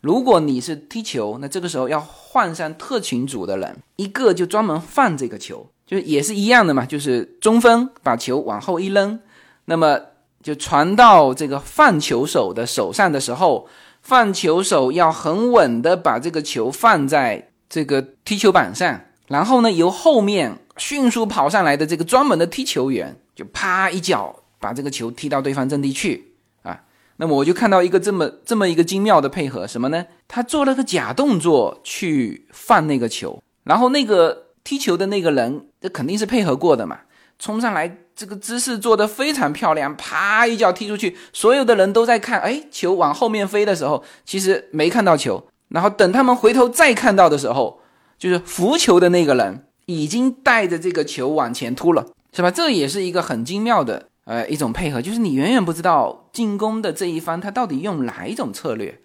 如果你是踢球，那这个时候要换上特勤组的人，一个就专门放这个球，就是也是一样的嘛，就是中锋把球往后一扔，那么就传到这个放球手的手上的时候，放球手要很稳的把这个球放在这个踢球板上，然后呢，由后面。迅速跑上来的这个专门的踢球员，就啪一脚把这个球踢到对方阵地去啊！那么我就看到一个这么这么一个精妙的配合，什么呢？他做了个假动作去放那个球，然后那个踢球的那个人，这肯定是配合过的嘛，冲上来这个姿势做得非常漂亮，啪一脚踢出去，所有的人都在看，哎，球往后面飞的时候，其实没看到球，然后等他们回头再看到的时候，就是扶球的那个人。已经带着这个球往前突了，是吧？这也是一个很精妙的呃一种配合，就是你远远不知道进攻的这一方他到底用哪一种策略，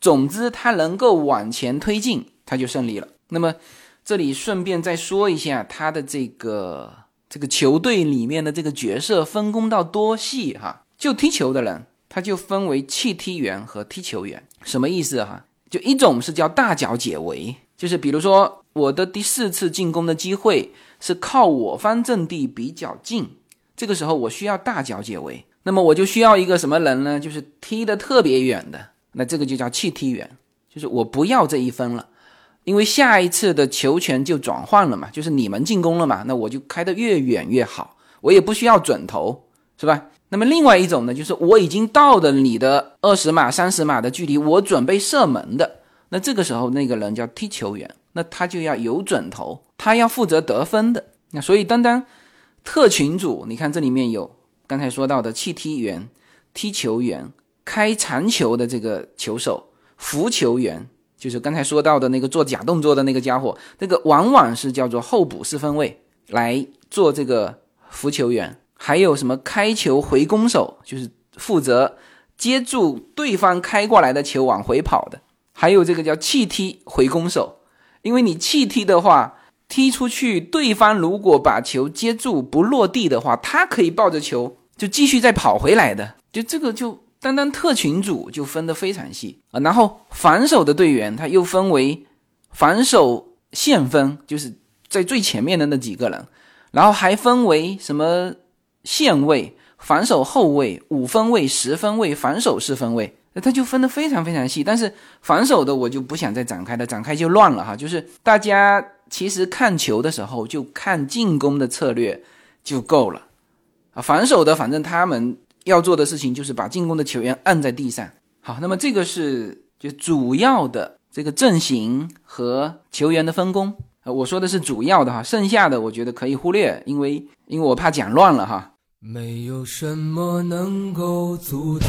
总之他能够往前推进，他就胜利了。那么这里顺便再说一下他的这个这个球队里面的这个角色分工到多细哈？就踢球的人，他就分为弃踢员和踢球员，什么意思哈？就一种是叫大脚解围，就是比如说。我的第四次进攻的机会是靠我方阵地比较近，这个时候我需要大脚解围，那么我就需要一个什么人呢？就是踢得特别远的，那这个就叫弃踢员，就是我不要这一分了，因为下一次的球权就转换了嘛，就是你们进攻了嘛，那我就开得越远越好，我也不需要准头，是吧？那么另外一种呢，就是我已经到了你的二十码、三十码的距离，我准备射门的，那这个时候那个人叫踢球员。那他就要有准头，他要负责得分的。那所以，单单特群组，你看这里面有刚才说到的弃踢员、踢球员、开长球的这个球手、扶球员，就是刚才说到的那个做假动作的那个家伙，这个往往是叫做候补四分卫来做这个扶球员。还有什么开球回攻手，就是负责接住对方开过来的球往回跑的，还有这个叫弃踢回攻手，因为你弃踢的话，踢出去，对方如果把球接住不落地的话，他可以抱着球就继续再跑回来的，就这个就单单特群组就分得非常细啊。然后防守的队员他又分为防守线分，就是在最前面的那几个人，然后还分为什么？线位、防守后卫、五分位、十分位、防守四分位，它就分得非常非常细。但是防守的我就不想再展开了，展开就乱了哈。就是大家其实看球的时候就看进攻的策略就够了啊。防守的反正他们要做的事情就是把进攻的球员按在地上。好，那么这个是就主要的这个阵型和球员的分工啊。我说的是主要的哈，剩下的我觉得可以忽略，因为因为我怕讲乱了哈。没有什么能够阻挡，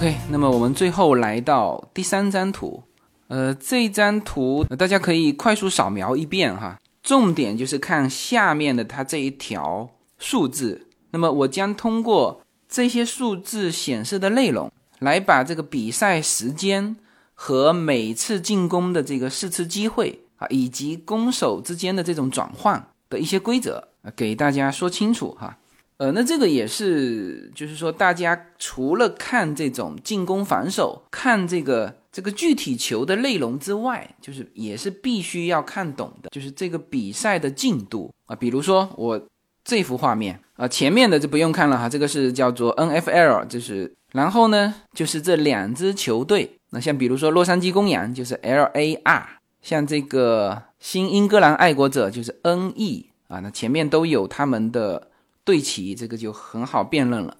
OK，那么我们最后来到第三张图，呃，这张图大家可以快速扫描一遍哈。重点就是看下面的它这一条数字，那么我将通过这些数字显示的内容，来把这个比赛时间和每次进攻的这个试次机会啊，以及攻守之间的这种转换的一些规则，给大家说清楚哈。呃，那这个也是，就是说大家除了看这种进攻防守，看这个。这个具体球的内容之外，就是也是必须要看懂的，就是这个比赛的进度啊。比如说我这幅画面啊，前面的就不用看了哈，这个是叫做 NFL，就是然后呢，就是这两支球队，那像比如说洛杉矶公羊就是 LAR，像这个新英格兰爱国者就是 NE 啊，那前面都有他们的对齐，这个就很好辨认了。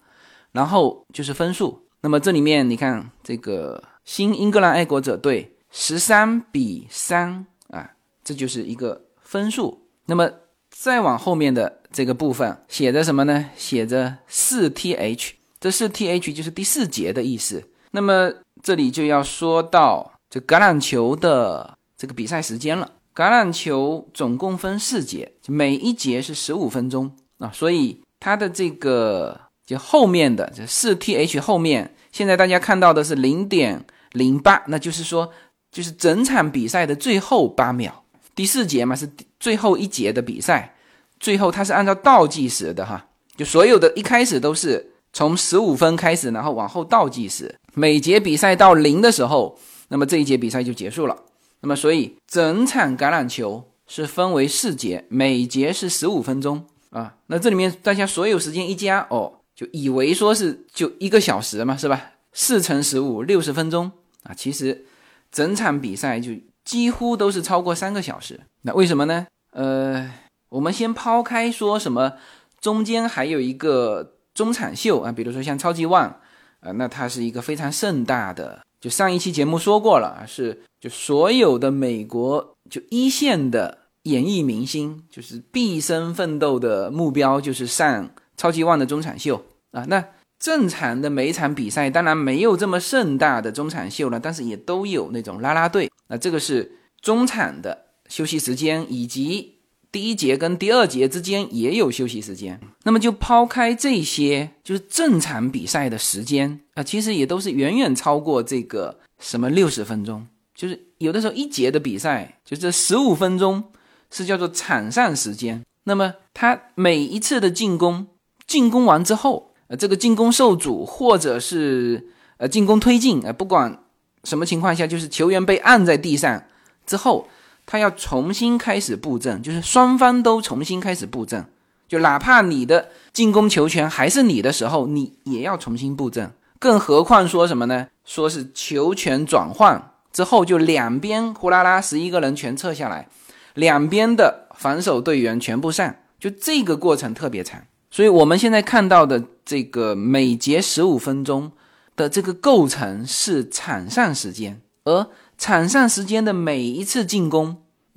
然后就是分数，那么这里面你看这个。新英格兰爱国者队十三比三啊，这就是一个分数。那么再往后面的这个部分写着什么呢？写着四 th，这四 th 就是第四节的意思。那么这里就要说到这橄榄球的这个比赛时间了。橄榄球总共分四节，每一节是十五分钟啊，所以它的这个就后面的这四 th 后面，现在大家看到的是零点。零八，那就是说，就是整场比赛的最后八秒，第四节嘛是最后一节的比赛，最后它是按照倒计时的哈，就所有的一开始都是从十五分开始，然后往后倒计时，每节比赛到零的时候，那么这一节比赛就结束了。那么所以整场橄榄球是分为四节，每节是十五分钟啊。那这里面大家所有时间一加哦，就以为说是就一个小时嘛，是吧？四乘十五，六十分钟。啊，其实整场比赛就几乎都是超过三个小时。那为什么呢？呃，我们先抛开说什么，中间还有一个中场秀啊，比如说像超级碗啊，那它是一个非常盛大的。就上一期节目说过了，是就所有的美国就一线的演艺明星，就是毕生奋斗的目标就是上超级旺的中场秀啊，那。正常的每一场比赛当然没有这么盛大的中场秀了，但是也都有那种啦啦队。那这个是中场的休息时间，以及第一节跟第二节之间也有休息时间。那么就抛开这些，就是正常比赛的时间，啊，其实也都是远远超过这个什么六十分钟。就是有的时候一节的比赛，就这十五分钟是叫做场上时间。那么他每一次的进攻，进攻完之后，呃，这个进攻受阻或者是呃进攻推进，呃，不管什么情况下，就是球员被按在地上之后，他要重新开始布阵，就是双方都重新开始布阵。就哪怕你的进攻球权还是你的时候，你也要重新布阵。更何况说什么呢？说是球权转换。之后就两边呼啦啦十一个人全撤下来，两边的防守队员全部上，就这个过程特别长。所以我们现在看到的这个每节十五分钟的这个构成是场上时间，而场上时间的每一次进攻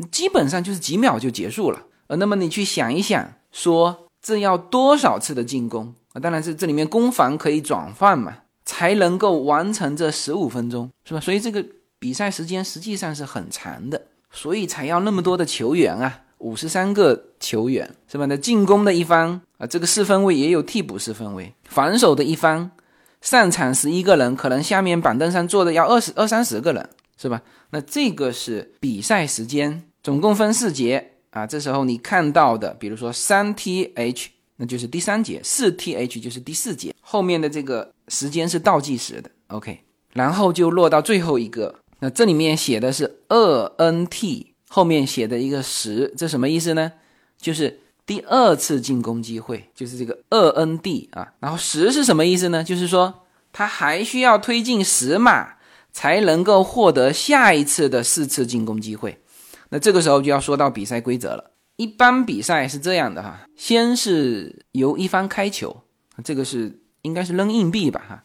基本上就是几秒就结束了。呃，那么你去想一想，说这要多少次的进攻啊？当然是这里面攻防可以转换嘛，才能够完成这十五分钟，是吧？所以这个。比赛时间实际上是很长的，所以才要那么多的球员啊，五十三个球员是吧？那进攻的一方啊，这个四分卫也有替补四分卫，防守的一方上场十一个人，可能下面板凳上坐的要二十二三十个人是吧？那这个是比赛时间，总共分四节啊。这时候你看到的，比如说三 T H，那就是第三节；四 T H 就是第四节，后面的这个时间是倒计时的。OK，然后就落到最后一个。那这里面写的是二 n t，后面写的一个十，这什么意思呢？就是第二次进攻机会，就是这个二 n d 啊。然后十是什么意思呢？就是说他还需要推进十码才能够获得下一次的四次进攻机会。那这个时候就要说到比赛规则了。一般比赛是这样的哈，先是由一方开球，这个是应该是扔硬币吧哈，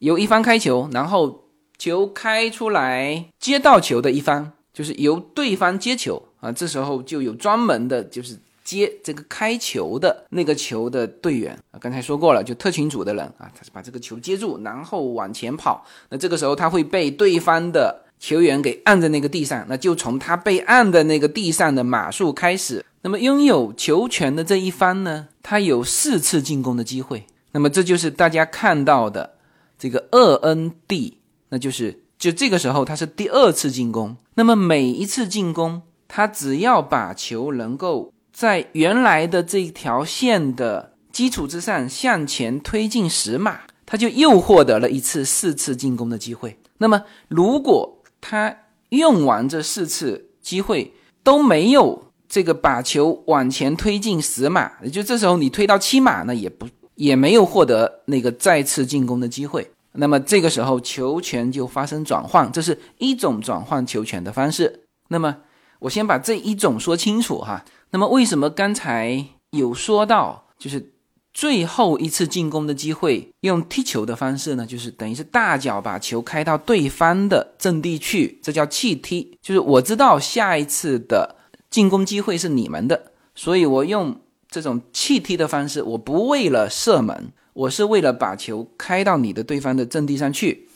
由一方开球，然后。球开出来，接到球的一方就是由对方接球啊，这时候就有专门的，就是接这个开球的那个球的队员啊。刚才说过了，就特勤组的人啊，他是把这个球接住，然后往前跑。那这个时候他会被对方的球员给按在那个地上，那就从他被按的那个地上的码数开始。那么拥有球权的这一方呢，他有四次进攻的机会。那么这就是大家看到的这个二 N D。那就是，就这个时候，他是第二次进攻。那么每一次进攻，他只要把球能够在原来的这条线的基础之上向前推进十码，他就又获得了一次四次进攻的机会。那么如果他用完这四次机会都没有这个把球往前推进十码，也就这时候你推到七码呢，也不也没有获得那个再次进攻的机会。那么这个时候球权就发生转换，这是一种转换球权的方式。那么我先把这一种说清楚哈。那么为什么刚才有说到，就是最后一次进攻的机会用踢球的方式呢？就是等于是大脚把球开到对方的阵地去，这叫弃踢。就是我知道下一次的进攻机会是你们的，所以我用这种弃踢的方式，我不为了射门。我是为了把球开到你的对方的阵地上去，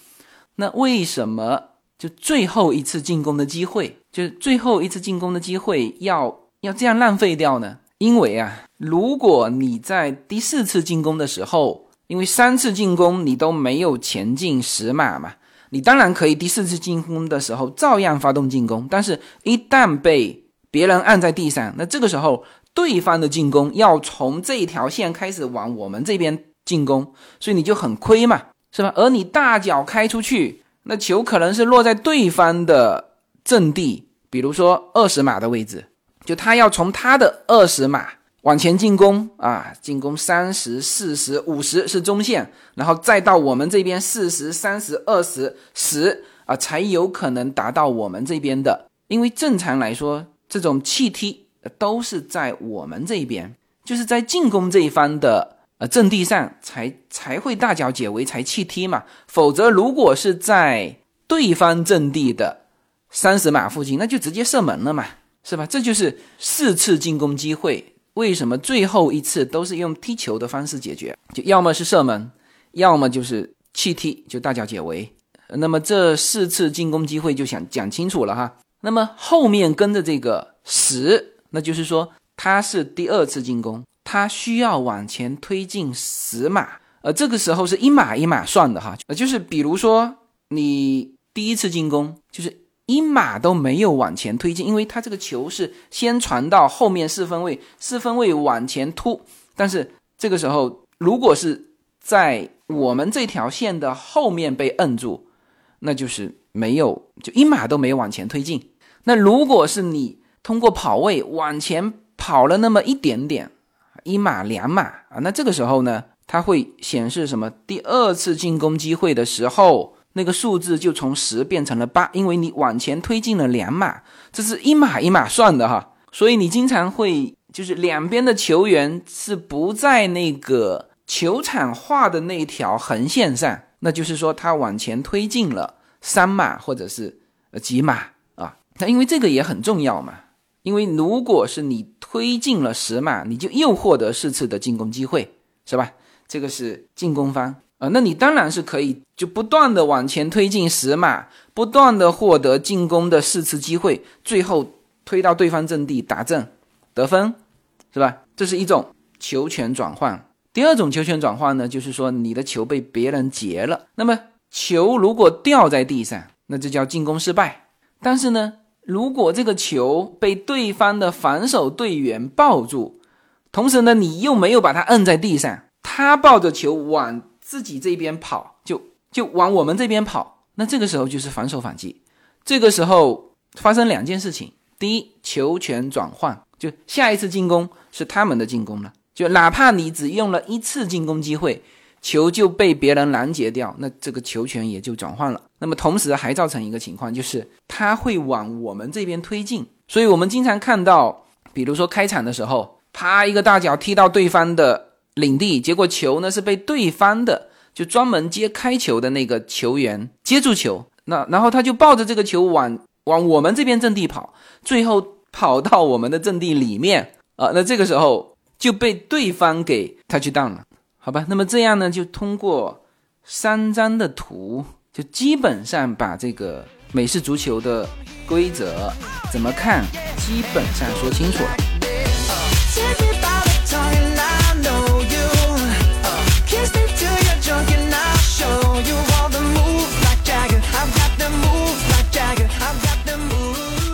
那为什么就最后一次进攻的机会，就是最后一次进攻的机会要要这样浪费掉呢？因为啊，如果你在第四次进攻的时候，因为三次进攻你都没有前进十码嘛，你当然可以第四次进攻的时候照样发动进攻，但是一旦被别人按在地上，那这个时候对方的进攻要从这一条线开始往我们这边。进攻，所以你就很亏嘛，是吧？而你大脚开出去，那球可能是落在对方的阵地，比如说二十码的位置，就他要从他的二十码往前进攻啊，进攻三十四十五十是中线，然后再到我们这边四十三十二十十啊，才有可能达到我们这边的。因为正常来说，这种气踢都是在我们这边，就是在进攻这一方的。呃，阵地上才才会大脚解围才弃踢嘛，否则如果是在对方阵地的三十码附近，那就直接射门了嘛，是吧？这就是四次进攻机会，为什么最后一次都是用踢球的方式解决？就要么是射门，要么就是弃踢，就大脚解围。那么这四次进攻机会就想讲清楚了哈。那么后面跟着这个十，那就是说他是第二次进攻。他需要往前推进十码，呃，这个时候是一码一码算的哈，呃，就是比如说你第一次进攻，就是一码都没有往前推进，因为它这个球是先传到后面四分位，四分位往前突，但是这个时候如果是在我们这条线的后面被摁住，那就是没有，就一码都没往前推进。那如果是你通过跑位往前跑了那么一点点，一码两码啊，那这个时候呢？它会显示什么？第二次进攻机会的时候，那个数字就从十变成了八，因为你往前推进了两码，这是一码一码算的哈。所以你经常会就是两边的球员是不在那个球场画的那条横线上，那就是说他往前推进了三码或者是呃几码啊。那因为这个也很重要嘛，因为如果是你推进了十码，你就又获得四次的进攻机会，是吧？这个是进攻方啊，那你当然是可以就不断的往前推进十码，不断的获得进攻的四次机会，最后推到对方阵地打正得分，是吧？这是一种球权转换。第二种球权转换呢，就是说你的球被别人截了，那么球如果掉在地上，那这叫进攻失败。但是呢，如果这个球被对方的防守队员抱住，同时呢，你又没有把它摁在地上。他抱着球往自己这边跑，就就往我们这边跑。那这个时候就是反手反击。这个时候发生两件事情：第一，球权转换，就下一次进攻是他们的进攻了。就哪怕你只用了一次进攻机会，球就被别人拦截掉，那这个球权也就转换了。那么同时还造成一个情况，就是他会往我们这边推进。所以我们经常看到，比如说开场的时候，啪一个大脚踢到对方的。领地，结果球呢是被对方的就专门接开球的那个球员接住球，那然后他就抱着这个球往往我们这边阵地跑，最后跑到我们的阵地里面啊，那这个时候就被对方给 touch down 了，好吧？那么这样呢，就通过三张的图，就基本上把这个美式足球的规则怎么看，基本上说清楚了。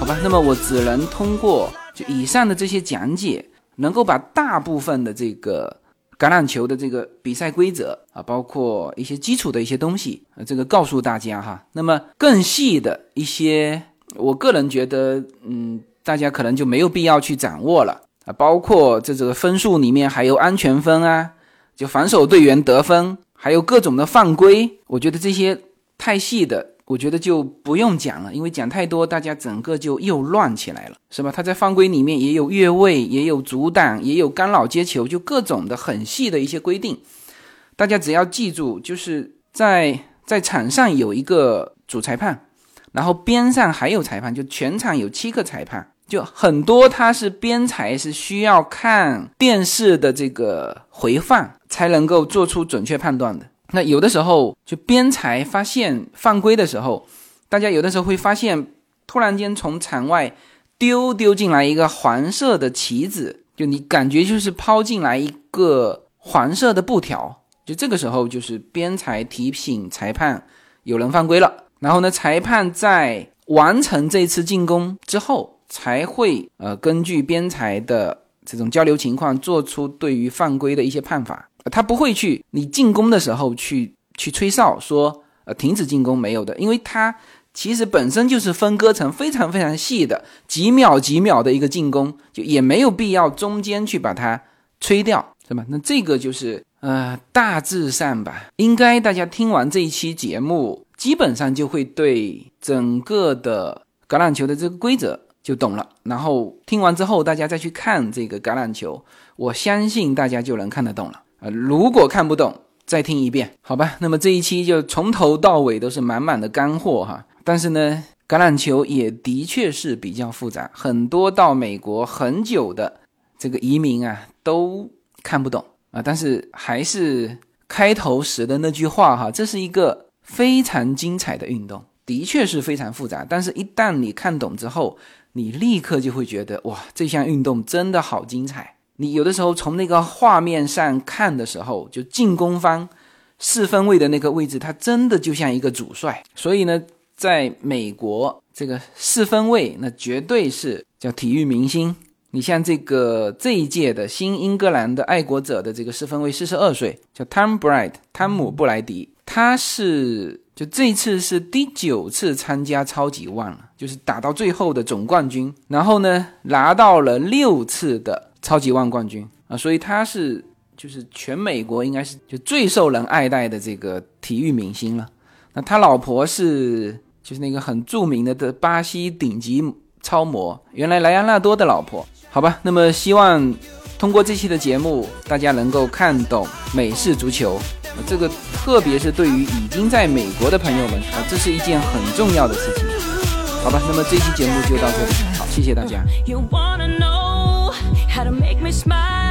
好吧那么我只能通过就以上的这些讲解，能够把大部分的这个橄榄球的这个比赛规则啊，包括一些基础的一些东西，呃，这个告诉大家哈。那么更细的一些，我个人觉得，嗯，大家可能就没有必要去掌握了啊。包括这这个分数里面还有安全分啊，就防守队员得分，还有各种的犯规，我觉得这些太细的。我觉得就不用讲了，因为讲太多，大家整个就又乱起来了，是吧？他在犯规里面也有越位，也有阻挡，也有干扰接球，就各种的很细的一些规定。大家只要记住，就是在在场上有一个主裁判，然后边上还有裁判，就全场有七个裁判，就很多他是边裁是需要看电视的这个回放才能够做出准确判断的。那有的时候就边裁发现犯规的时候，大家有的时候会发现，突然间从场外丢丢进来一个黄色的旗子，就你感觉就是抛进来一个黄色的布条，就这个时候就是边裁提醒裁判有人犯规了，然后呢，裁判在完成这次进攻之后，才会呃根据边裁的这种交流情况，做出对于犯规的一些判罚。他不会去你进攻的时候去去吹哨说呃停止进攻没有的，因为他其实本身就是分割成非常非常细的几秒几秒的一个进攻，就也没有必要中间去把它吹掉，是吧？那这个就是呃大致上吧，应该大家听完这一期节目，基本上就会对整个的橄榄球的这个规则就懂了。然后听完之后，大家再去看这个橄榄球，我相信大家就能看得懂了。呃，如果看不懂，再听一遍，好吧？那么这一期就从头到尾都是满满的干货哈。但是呢，橄榄球也的确是比较复杂，很多到美国很久的这个移民啊都看不懂啊。但是还是开头时的那句话哈，这是一个非常精彩的运动，的确是非常复杂。但是一旦你看懂之后，你立刻就会觉得哇，这项运动真的好精彩。你有的时候从那个画面上看的时候，就进攻方四分卫的那个位置，他真的就像一个主帅。所以呢，在美国这个四分卫，那绝对是叫体育明星。你像这个这一届的新英格兰的爱国者的这个四分卫，四十二岁，叫 Tom Bright，汤姆布莱迪，他是就这次是第九次参加超级碗了，就是打到最后的总冠军，然后呢拿到了六次的超级万冠军啊，所以他是。就是全美国应该是就最受人爱戴的这个体育明星了。那他老婆是就是那个很著名的的巴西顶级超模，原来莱昂纳多的老婆。好吧，那么希望通过这期的节目，大家能够看懂美式足球。这个特别是对于已经在美国的朋友们啊，这是一件很重要的事情。好吧，那么这期节目就到这里，好，谢谢大家。gotta make me smile.